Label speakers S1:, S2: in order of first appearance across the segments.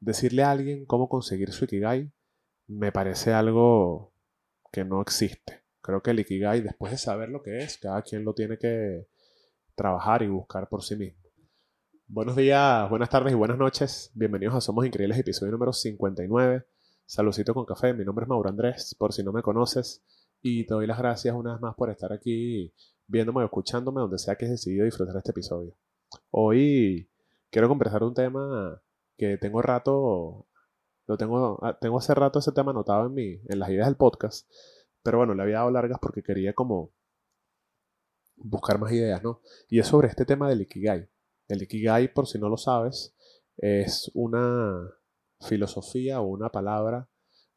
S1: decirle a alguien cómo conseguir su Ikigai me parece algo que no existe. Creo que el Ikigai, después de saber lo que es, cada quien lo tiene que trabajar y buscar por sí mismo. Buenos días, buenas tardes y buenas noches. Bienvenidos a Somos Increíbles, episodio número 59. Saludcito con café. Mi nombre es Mauro Andrés, por si no me conoces. Y te doy las gracias una vez más por estar aquí viéndome o escuchándome donde sea que has decidido disfrutar este episodio. Hoy quiero conversar un tema que tengo rato, lo tengo, ah, tengo hace rato ese tema anotado en, mi, en las ideas del podcast, pero bueno, le había dado largas porque quería como buscar más ideas, ¿no? Y es sobre este tema del Ikigai. El Ikigai, por si no lo sabes, es una filosofía o una palabra,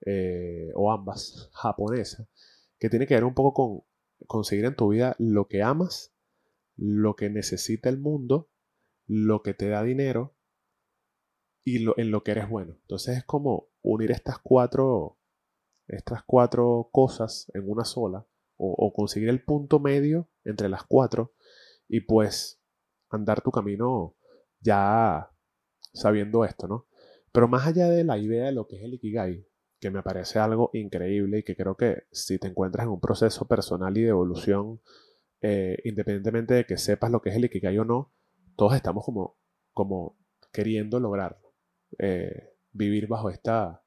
S1: eh, o ambas, japonesa, que tiene que ver un poco con conseguir en tu vida lo que amas, lo que necesita el mundo, lo que te da dinero y lo, en lo que eres bueno. Entonces es como unir estas cuatro, estas cuatro cosas en una sola o, conseguir el punto medio entre las cuatro y pues andar tu camino ya sabiendo esto, ¿no? Pero más allá de la idea de lo que es el Ikigai, que me parece algo increíble y que creo que si te encuentras en un proceso personal y de evolución, eh, independientemente de que sepas lo que es el Ikigai o no, todos estamos como, como queriendo lograr eh, vivir bajo esta,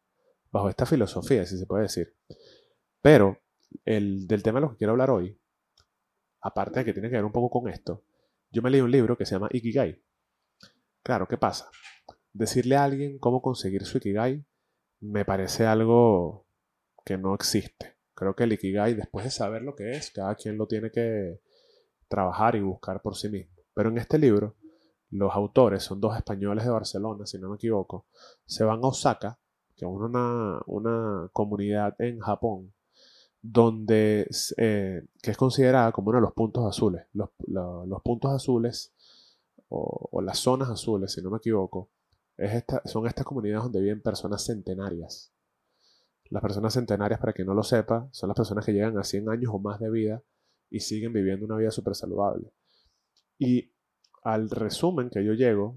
S1: bajo esta filosofía, si se puede decir. Pero el, del tema de lo que quiero hablar hoy, aparte de que tiene que ver un poco con esto, yo me leí un libro que se llama Ikigai. Claro, ¿qué pasa? Decirle a alguien cómo conseguir su Ikigai me parece algo que no existe. Creo que el Ikigai, después de saber lo que es, cada quien lo tiene que trabajar y buscar por sí mismo. Pero en este libro, los autores son dos españoles de Barcelona, si no me equivoco, se van a Osaka, que es una, una comunidad en Japón, donde eh, que es considerada como uno de los puntos azules. Los, puntos azules o, las zonas azules, si no me equivoco, son estas comunidades donde viven personas centenarias. Las personas centenarias, para quien no lo sepa, son las personas que llegan a 100 años o más de vida y siguen viviendo una vida súper saludable. Y al resumen que yo llego,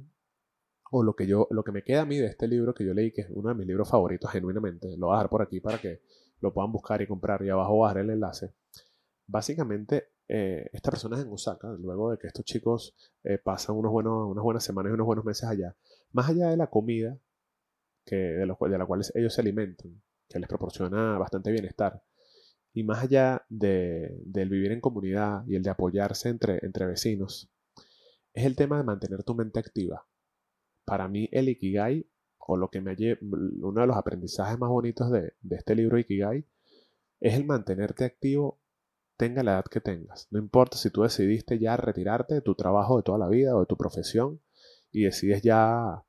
S1: o lo que, yo, lo que me queda a mí de este libro que yo leí, que es uno de mis libros favoritos genuinamente, lo voy a dejar por aquí para que lo puedan buscar y comprar y abajo voy a dejar el enlace. Básicamente eh, estas personas en Osaka, luego de que estos chicos eh, pasan unos buenos, unas buenas semanas y unos buenos meses allá, más allá de la comida que, de, la cual ellos se alimentan, que les proporciona bastante bienestar, y más allá de, del vivir en comunidad y el de apoyarse entre, entre vecinos, es el tema de mantener tu mente activa. Para mí el Ikigai, o lo que me uno de los aprendizajes más bonitos de, de este libro Ikigai, es el mantenerte activo tenga la edad que tengas. No importa si tú decidiste ya retirarte de tu trabajo de toda la vida o de tu profesión y decides ya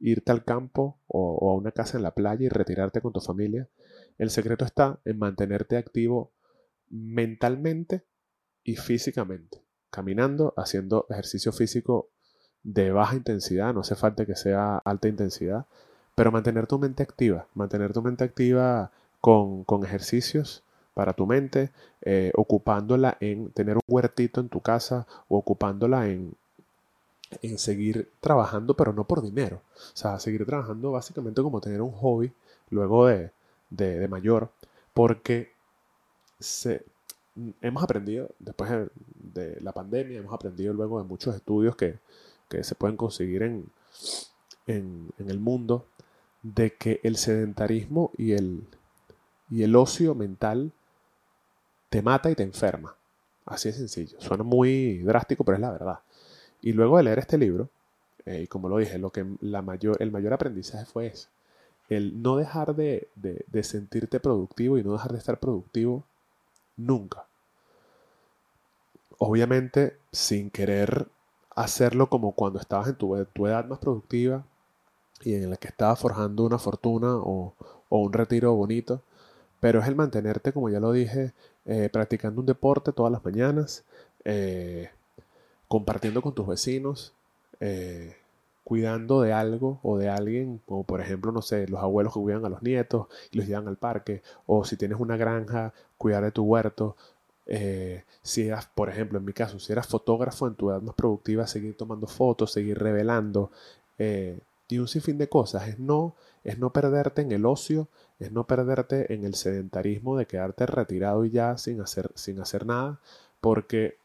S1: irte al campo o, a una casa en la playa y retirarte con tu familia. El secreto está en mantenerte activo mentalmente y físicamente. Caminando, haciendo ejercicio físico de baja intensidad, no hace falta que sea alta intensidad, pero mantener tu mente activa, mantener tu mente activa con, con ejercicios para tu mente, eh, ocupándola en tener un huertito en tu casa o ocupándola en, en seguir trabajando, pero no por dinero. O sea, seguir trabajando básicamente como tener un hobby luego de, de, mayor, porque se, hemos aprendido, después de, la pandemia, hemos aprendido luego de muchos estudios que, que se pueden conseguir en, en, el mundo, de que el sedentarismo y el, y el ocio mental te mata y te enferma. Así de sencillo. Suena muy drástico, pero es la verdad. Y luego de leer este libro, eh, y como lo dije, lo que la mayor, el mayor aprendizaje fue eso. El no dejar de, de, sentirte productivo y no dejar de estar productivo nunca. Obviamente sin querer hacerlo como cuando estabas en tu, edad más productiva y en la que estabas forjando una fortuna o, o un retiro bonito, pero es el mantenerte, como ya lo dije, eh, practicando un deporte todas las mañanas, eh, compartiendo con tus vecinos, eh, cuidando de algo o de alguien, como por ejemplo, no sé, los abuelos que cuidan a los nietos y los llevan al parque, o si tienes una granja, cuidar de tu huerto. si eras, por ejemplo, en mi caso, si eras fotógrafo en tu edad más productiva, seguir tomando fotos, seguir revelando. y un sinfín de cosas. Es no, es no perderte en el ocio, es no perderte en el sedentarismo de quedarte retirado y ya sin hacer, sin hacer nada, porque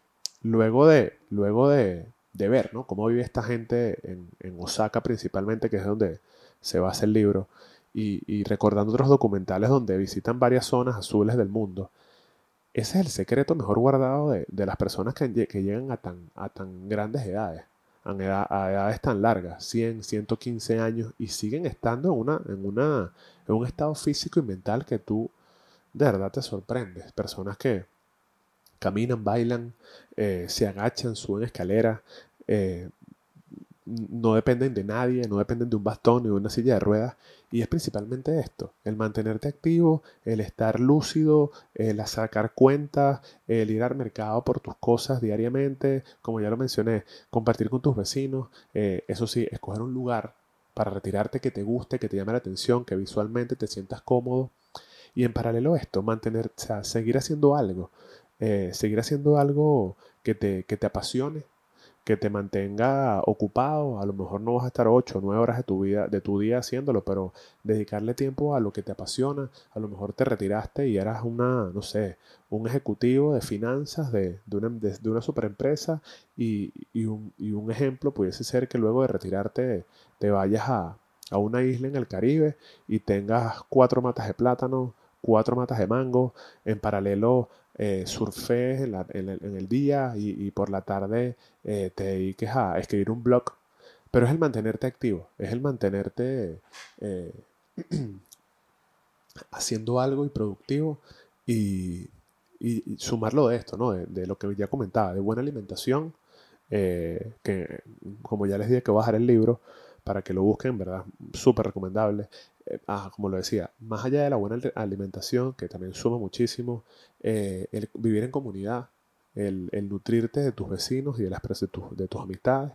S1: luego de, luego de, de ver ¿no? cómo vive esta gente en, Osaka principalmente, que es donde se basa el libro, y, recordando otros documentales donde visitan varias zonas azules del mundo, ese es el secreto mejor guardado de, de las personas que, que, llegan a tan, a tan grandes edades, a, edad, a, edades tan largas, 100, 115 años, y siguen estando en, una, en, una, en un estado físico y mental que tú de verdad te sorprendes. Personas que caminan, bailan, eh, se agachan, suben escaleras, eh, no dependen de nadie, no dependen de un bastón ni de una silla de ruedas. Y es principalmente esto, el mantenerte activo, el estar lúcido, el sacar cuentas, el ir al mercado por tus cosas diariamente, como ya lo mencioné, compartir con tus vecinos, eh, eso sí, escoger un lugar para retirarte que te guste, que te llame la atención, que visualmente te sientas cómodo. Y en paralelo a esto, mantener, o sea, seguir haciendo algo, eh, seguir haciendo algo que te, que te apasione, que te mantenga ocupado. A lo mejor no vas a estar 8 o 9 horas de tu, vida, de tu día haciéndolo, pero dedicarle tiempo a lo que te apasiona. A lo mejor te retiraste y eras una, no sé, un ejecutivo de finanzas de, de una, de, de una superempresa y, y, un, y, un, ejemplo pudiese ser que luego de retirarte te vayas a, a una isla en el Caribe y tengas cuatro matas de plátano, cuatro matas de mango, en paralelo eh, en, el, día y, por la tarde eh, te dediques a escribir un blog. Pero es el mantenerte activo, es el mantenerte eh, haciendo algo y productivo y, sumarlo de esto, ¿no? De, de, lo que ya comentaba, de buena alimentación, eh, que como ya les dije que voy a dejar el libro para que lo busquen, ¿verdad? Súper recomendable. Ah, como lo decía, más allá de la buena alimentación, que también suma muchísimo, eh, el vivir en comunidad, el, nutrirte de tus vecinos y de, las, de, tus, de tus amistades.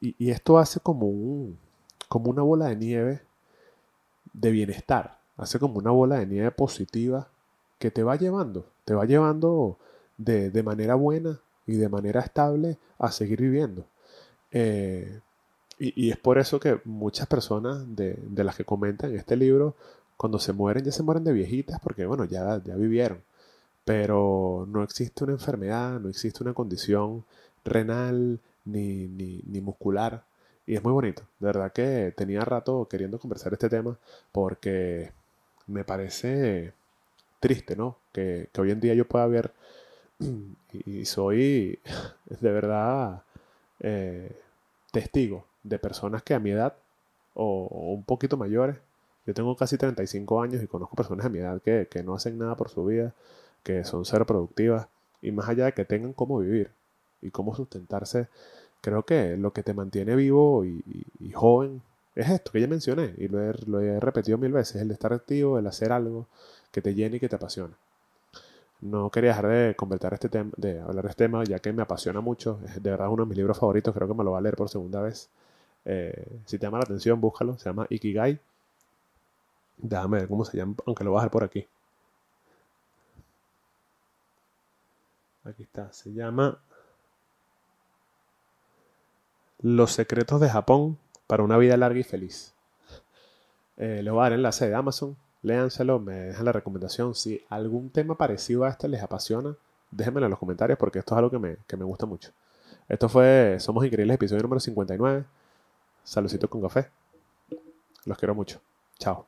S1: Y, y, esto hace como, un, como una bola de nieve de bienestar, hace como una bola de nieve positiva que te va llevando, te va llevando de, de manera buena y de manera estable a seguir viviendo. Eh, y, es por eso que muchas personas de, de, las que comentan este libro, cuando se mueren, ya se mueren de viejitas porque, bueno, ya, ya vivieron. Pero no existe una enfermedad, no existe una condición renal ni, ni, ni muscular. Y es muy bonito. De verdad que tenía rato queriendo conversar este tema porque me parece triste, ¿no? Que, que hoy en día yo pueda ver y soy de verdad eh, testigo de personas que a mi edad o, un poquito mayores, yo tengo casi 35 años y conozco personas de mi edad que, que no hacen nada por su vida, que son ser productivas y más allá de que tengan cómo vivir y cómo sustentarse, creo que lo que te mantiene vivo y, joven es esto que ya mencioné y lo he, lo he repetido mil veces, el estar activo, el hacer algo que te llene y que te apasione no quería dejar de convertir este tema, de hablar de este tema, ya que me apasiona mucho. Es de verdad uno de mis libros favoritos, creo que me lo va a leer por segunda vez. Eh, si te llama la atención, búscalo. Se llama Ikigai. Déjame ver cómo se llama, aunque lo voy a dejar por aquí. Aquí está, se llama Los secretos de Japón para una vida larga y feliz. Eh, les voy a dar enlace de Amazon léanselo, me dejan la recomendación. Si algún tema parecido a este les apasiona, déjenmelo en los comentarios porque esto es algo que me, que me gusta mucho. Esto fue Somos Increíbles, episodio número 59. Saludcito con café. Los quiero mucho. Chao.